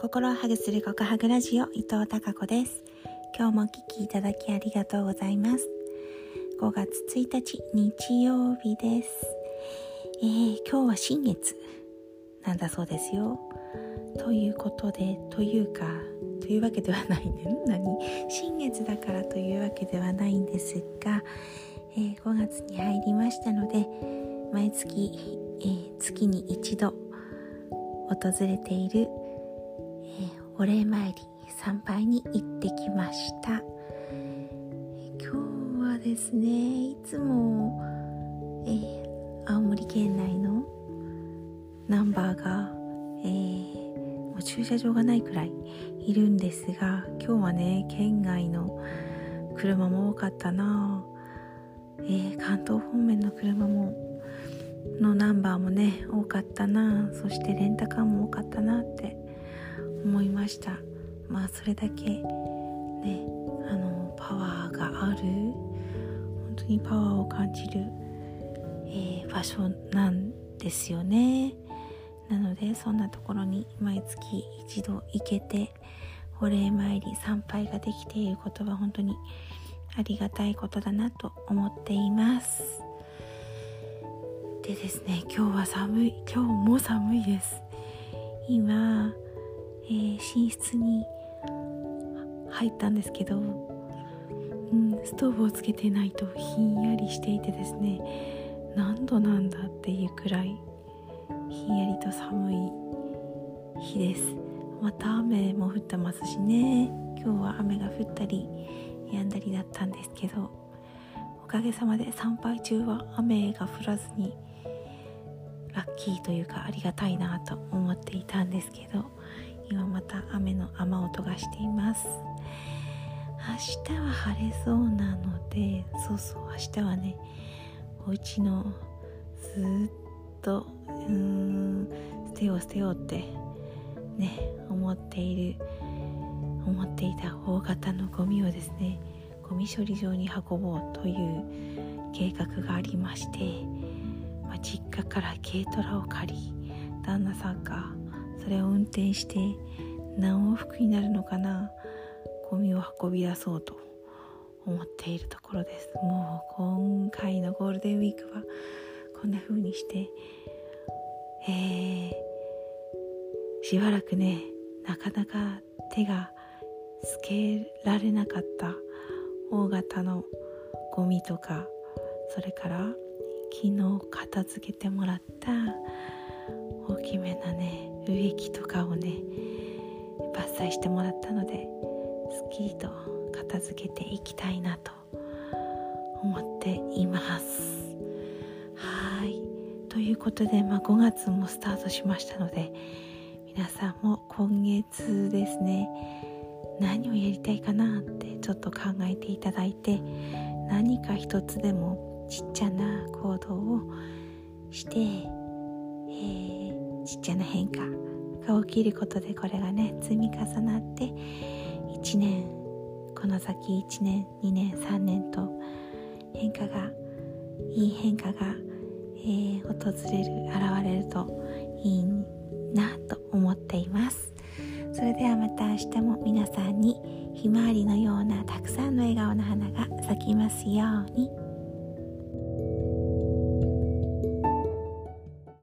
心をハグする告白ラジオ伊藤孝子です。今日もお聞きいただきありがとうございます。5月1日日曜日です、えー、今日は新月なんだそうですよ。ということでというかというわけではないね。何？新月だからというわけではないんですが、えー、5月に入りましたので毎月、えー、月に一度訪れている、え、お礼参り参拝に行ってきました。今日はですねいつも、え、青森県内のナンバーが、えー、もう駐車場がないくらいいるんですが今日はね県外の車も多かったな、えー、関東方面の車ものナンバーもね多かったな。そしてレンタカーも多かったなって思いました。まあそれだけねあのパワーがある。本当にパワーを感じる、えー、場所なんですよね。なのでそんなところに毎月一度行けてお礼参り参拝ができていることは本当にありがたいことだなと思っています。でですね今日は寒い今日も寒いです。今、えー、寝室に入ったんですけど、うん、ストーブをつけてないとひんやりしていてですね何度なんだっていうくらいひんやりと寒い日です。また雨も降ってますしね。今日は雨が降ったり止んだりだったんですけどおかげさまで参拝中は雨が降らずにラッキーというかありがたいなと思っていたんですけど今また雨の雨音がしています。明日は晴れそうなのでそうそう明日はねお家のずっとうーん捨てよう捨てようってね思っている思っていた大型のゴミをですねゴミ処理場に運ぼうという計画がありましてまあ、実家から軽トラを借り旦那さんがそれを運転して何往復になるのかな？ゴミを運び出そうと思っているところです。もう今回のゴールデンウィークはこんな風にして。えー、しばらくねなかなか手がつけられなかった大型のゴミとかそれから昨日片付けてもらった大きめなね植木とかをね伐採してもらったのですっきりと片付けていきたいなと思っています。はい。ということで、まあ、5月もスタートしましたので皆さんも今月ですね何をやりたいかなってちょっと考えていただいて何か一つでもちっちゃな行動をして、ちっちゃな変化が起きることでこれがね積み重なって1年この先1年2年3年と変化がいい変化が、えー、訪れる現れるといいなと思っていますそれではまた明日も皆さんにひまわりのようなたくさんの笑顔の花が咲きますように。